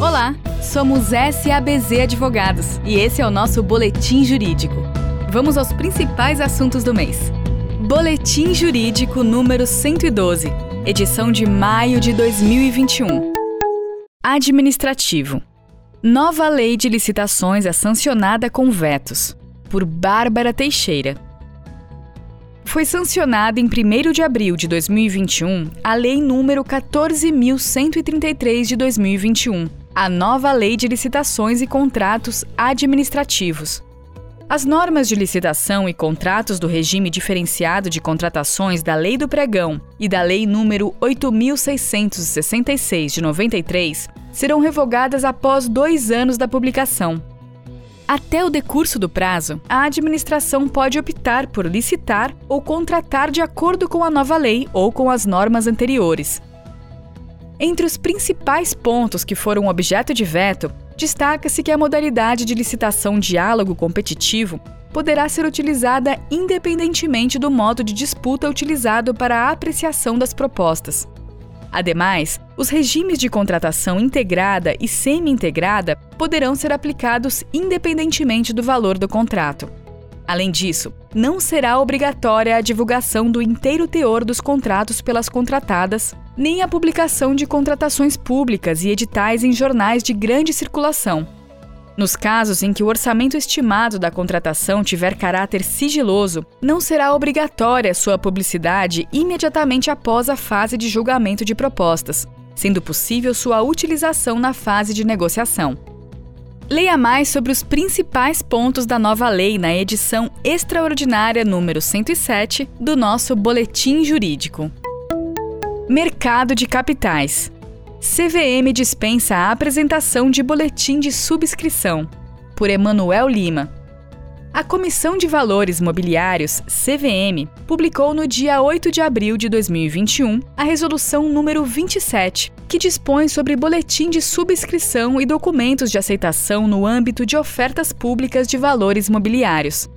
Olá, somos SABZ Advogados e esse é o nosso Boletim Jurídico. Vamos aos principais assuntos do mês. Boletim Jurídico número 112, edição de maio de 2021. Administrativo. Nova lei de licitações é sancionada com vetos. Por Bárbara Teixeira. Foi sancionada em 1 de abril de 2021 a Lei número 14.133 de 2021, a nova Lei de Licitações e Contratos Administrativos. As normas de licitação e contratos do regime diferenciado de contratações da Lei do Pregão e da Lei número 8.666 de 93 serão revogadas após dois anos da publicação. Até o decurso do prazo, a administração pode optar por licitar ou contratar de acordo com a nova lei ou com as normas anteriores. Entre os principais pontos que foram objeto de veto, destaca-se que a modalidade de licitação diálogo competitivo poderá ser utilizada independentemente do modo de disputa utilizado para a apreciação das propostas. Ademais, os regimes de contratação integrada e semi-integrada poderão ser aplicados independentemente do valor do contrato. Além disso, não será obrigatória a divulgação do inteiro teor dos contratos pelas contratadas, nem a publicação de contratações públicas e editais em jornais de grande circulação, nos casos em que o orçamento estimado da contratação tiver caráter sigiloso, não será obrigatória sua publicidade imediatamente após a fase de julgamento de propostas, sendo possível sua utilização na fase de negociação. Leia mais sobre os principais pontos da nova lei na edição extraordinária número 107 do nosso Boletim Jurídico. Mercado de Capitais. CVM dispensa a apresentação de boletim de subscrição. Por Emanuel Lima. A Comissão de Valores Mobiliários, CVM, publicou no dia 8 de abril de 2021 a resolução número 27, que dispõe sobre boletim de subscrição e documentos de aceitação no âmbito de ofertas públicas de valores mobiliários.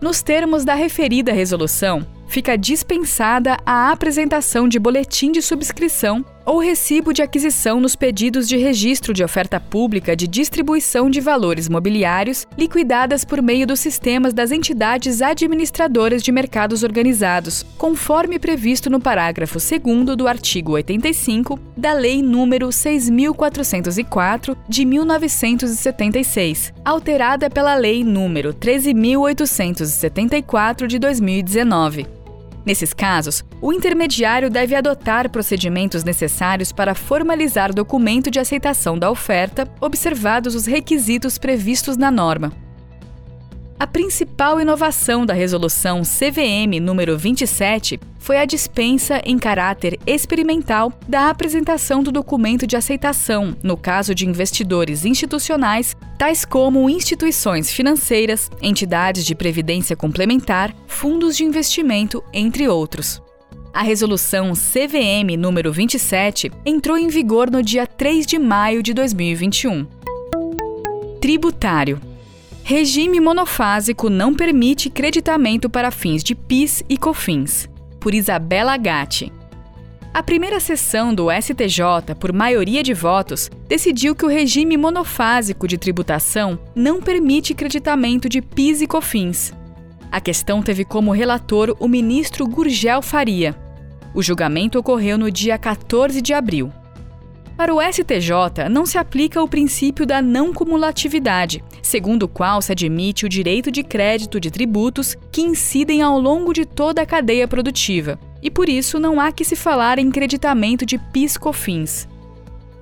Nos termos da referida resolução, fica dispensada a apresentação de boletim de subscrição ou recibo de aquisição nos pedidos de registro de oferta pública de distribuição de valores mobiliários liquidadas por meio dos sistemas das entidades administradoras de mercados organizados, conforme previsto no parágrafo 2 do artigo 85 da Lei nº 6404 de 1976, alterada pela Lei nº 13874 de 2019. Nesses casos, o intermediário deve adotar procedimentos necessários para formalizar documento de aceitação da oferta, observados os requisitos previstos na norma. A principal inovação da resolução CVM número 27 foi a dispensa em caráter experimental da apresentação do documento de aceitação no caso de investidores institucionais, tais como instituições financeiras, entidades de previdência complementar, fundos de investimento, entre outros. A resolução CVM número 27 entrou em vigor no dia 3 de maio de 2021. Tributário Regime monofásico não permite creditamento para fins de PIS e COFINS. Por Isabela Gatti. A primeira sessão do STJ, por maioria de votos, decidiu que o regime monofásico de tributação não permite creditamento de PIS e COFINS. A questão teve como relator o ministro Gurgel Faria. O julgamento ocorreu no dia 14 de abril. Para o STJ, não se aplica o princípio da não cumulatividade, segundo o qual se admite o direito de crédito de tributos que incidem ao longo de toda a cadeia produtiva, e por isso não há que se falar em creditamento de PIS/COFINS.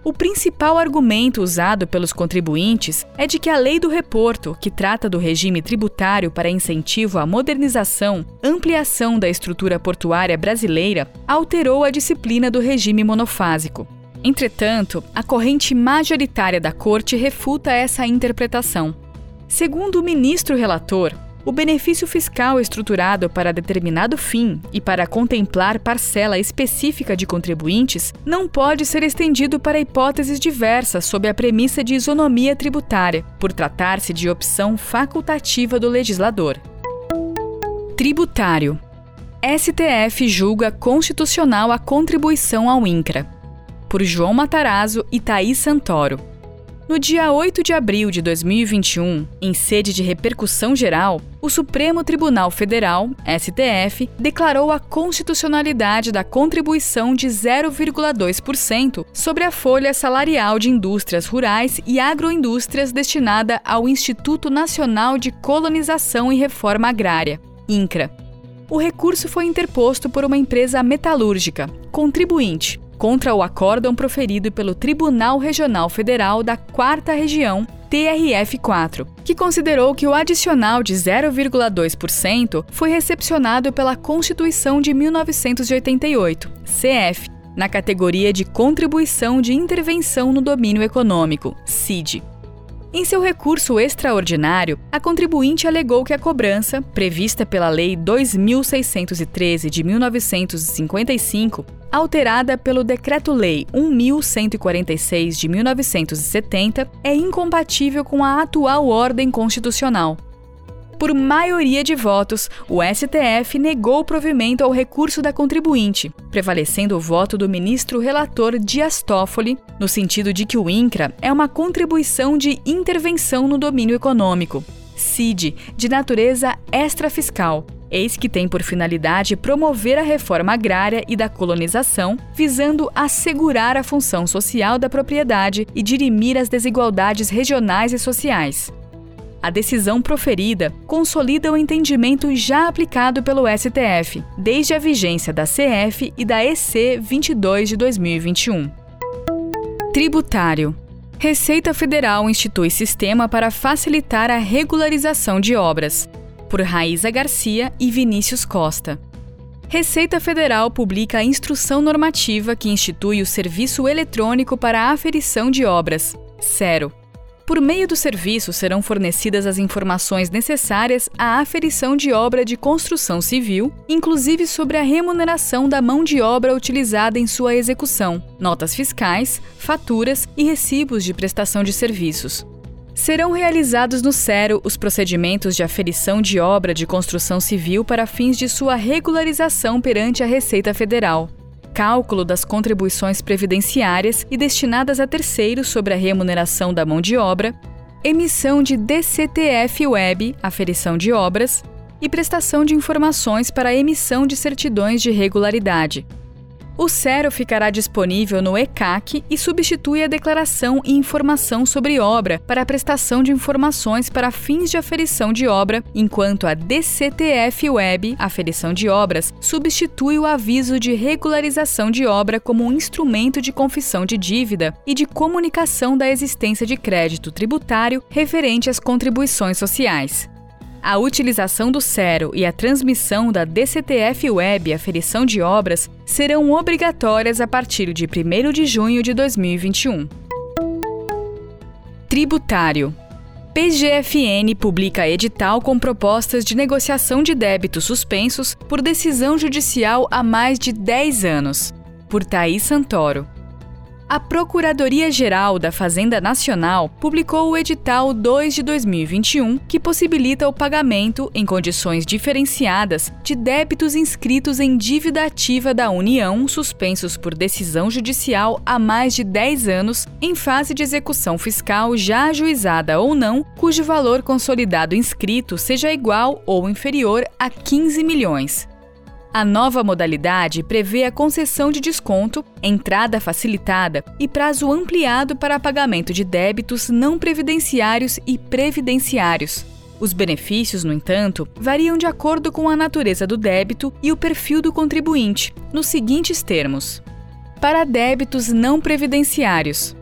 O principal argumento usado pelos contribuintes é de que a Lei do Reporto, que trata do regime tributário para incentivo à modernização, ampliação da estrutura portuária brasileira, alterou a disciplina do regime monofásico. Entretanto, a corrente majoritária da Corte refuta essa interpretação. Segundo o ministro relator, o benefício fiscal estruturado para determinado fim e para contemplar parcela específica de contribuintes não pode ser estendido para hipóteses diversas sob a premissa de isonomia tributária, por tratar-se de opção facultativa do legislador. Tributário. STF julga constitucional a contribuição ao INCRA por João Matarazzo e Thaís Santoro. No dia 8 de abril de 2021, em sede de repercussão geral, o Supremo Tribunal Federal, STF, declarou a constitucionalidade da contribuição de 0,2% sobre a folha salarial de indústrias rurais e agroindústrias destinada ao Instituto Nacional de Colonização e Reforma Agrária, INCRA. O recurso foi interposto por uma empresa metalúrgica, contribuinte, contra o acórdão proferido pelo Tribunal Regional Federal da Quarta Região, TRF4, que considerou que o adicional de 0,2% foi recepcionado pela Constituição de 1988, CF, na categoria de Contribuição de Intervenção no Domínio Econômico, CID. Em seu recurso extraordinário, a contribuinte alegou que a cobrança, prevista pela Lei 2613 de 1955, alterada pelo Decreto-Lei 1146 de 1970, é incompatível com a atual ordem constitucional. Por maioria de votos, o STF negou o provimento ao recurso da contribuinte, prevalecendo o voto do ministro relator Dias Toffoli, no sentido de que o INCRA é uma contribuição de intervenção no domínio econômico, CID, de natureza extrafiscal, eis que tem por finalidade promover a reforma agrária e da colonização, visando assegurar a função social da propriedade e dirimir as desigualdades regionais e sociais. A decisão proferida consolida o entendimento já aplicado pelo STF, desde a vigência da CF e da EC 22 de 2021. Tributário. Receita Federal institui sistema para facilitar a regularização de obras. Por Raíza Garcia e Vinícius Costa. Receita Federal publica a instrução normativa que institui o Serviço Eletrônico para a Aferição de Obras, SERO, por meio do serviço serão fornecidas as informações necessárias à aferição de obra de construção civil, inclusive sobre a remuneração da mão de obra utilizada em sua execução, notas fiscais, faturas e recibos de prestação de serviços. Serão realizados no SERO os procedimentos de aferição de obra de construção civil para fins de sua regularização perante a Receita Federal, cálculo das contribuições previdenciárias e destinadas a terceiros sobre a remuneração da mão de obra, emissão de DCTF Web, aferição de obras, e prestação de informações para a emissão de certidões de regularidade, o Cero ficará disponível no ECAC e substitui a declaração e informação sobre obra para a prestação de informações para fins de aferição de obra, enquanto a DCTF Web, aferição de obras, substitui o aviso de regularização de obra como um instrumento de confissão de dívida e de comunicação da existência de crédito tributário referente às contribuições sociais. A utilização do Cero e a transmissão da DCTF Web aferição de obras serão obrigatórias a partir de 1 de junho de 2021. Tributário. PGFN publica edital com propostas de negociação de débitos suspensos por decisão judicial há mais de 10 anos. Por Thaís Santoro. A Procuradoria-Geral da Fazenda Nacional publicou o edital 2 de 2021, que possibilita o pagamento, em condições diferenciadas, de débitos inscritos em dívida ativa da União suspensos por decisão judicial há mais de 10 anos, em fase de execução fiscal já ajuizada ou não, cujo valor consolidado inscrito seja igual ou inferior a 15 milhões. A nova modalidade prevê a concessão de desconto, entrada facilitada e prazo ampliado para pagamento de débitos não previdenciários e previdenciários. Os benefícios, no entanto, variam de acordo com a natureza do débito e o perfil do contribuinte, nos seguintes termos: para débitos não previdenciários,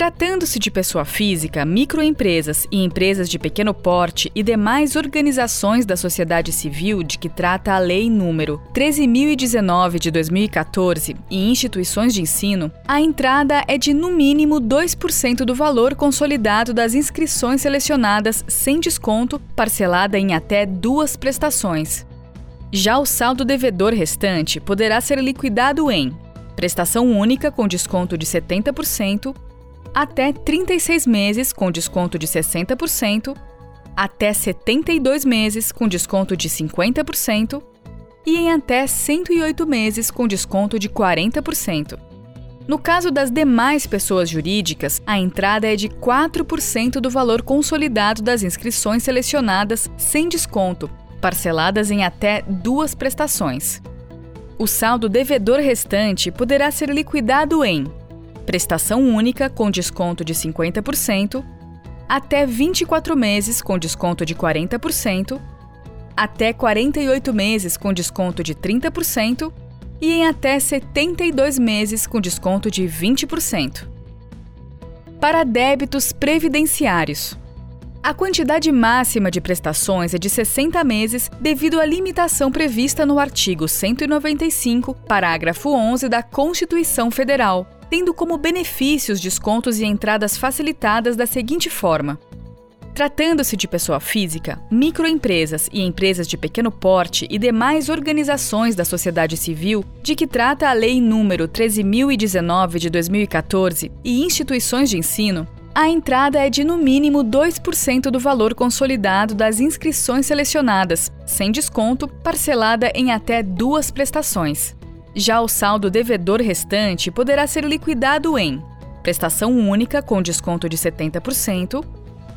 Tratando-se de pessoa física, microempresas e empresas de pequeno porte e demais organizações da sociedade civil de que trata a Lei número 13.019 de 2014 e instituições de ensino, a entrada é de no mínimo 2% do valor consolidado das inscrições selecionadas sem desconto, parcelada em até duas prestações. Já o saldo devedor restante poderá ser liquidado em prestação única com desconto de 70%, até 36 meses com desconto de 60%, até 72 meses com desconto de 50% e em até 108 meses com desconto de 40%. No caso das demais pessoas jurídicas, a entrada é de 4% do valor consolidado das inscrições selecionadas sem desconto, parceladas em até duas prestações. O saldo devedor restante poderá ser liquidado em prestação única com desconto de 50%, até 24 meses com desconto de 40%, até 48 meses com desconto de 30% e em até 72 meses com desconto de 20%. Para débitos previdenciários, a quantidade máxima de prestações é de 60 meses devido à limitação prevista no artigo 195, parágrafo 11 da Constituição Federal, tendo como benefícios descontos e entradas facilitadas da seguinte forma: Tratando-se de pessoa física, microempresas e empresas de pequeno porte e demais organizações da sociedade civil, de que trata a Lei nº 13.019 de 2014, e instituições de ensino, a entrada é de no mínimo 2% do valor consolidado das inscrições selecionadas, sem desconto, parcelada em até duas prestações. Já o saldo devedor restante poderá ser liquidado em prestação única com desconto de 70%,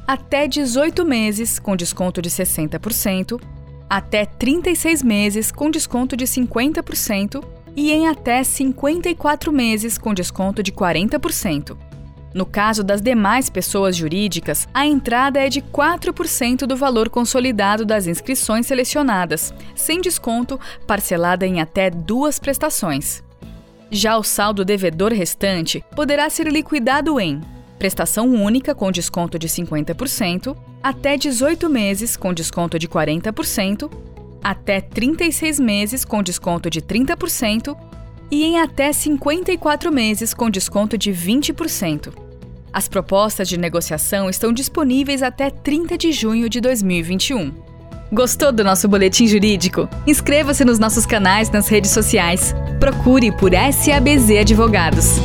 até 18 meses com desconto de 60%, até 36 meses com desconto de 50% e em até 54 meses com desconto de 40%. No caso das demais pessoas jurídicas, a entrada é de 4% do valor consolidado das inscrições selecionadas, sem desconto, parcelada em até duas prestações. Já o saldo devedor restante poderá ser liquidado em prestação única com desconto de 50%, até 18 meses com desconto de 40%, até 36 meses com desconto de 30% e em até 54 meses com desconto de 20%. As propostas de negociação estão disponíveis até 30 de junho de 2021. Gostou do nosso boletim jurídico? Inscreva-se nos nossos canais nas redes sociais. Procure por SABZ Advogados.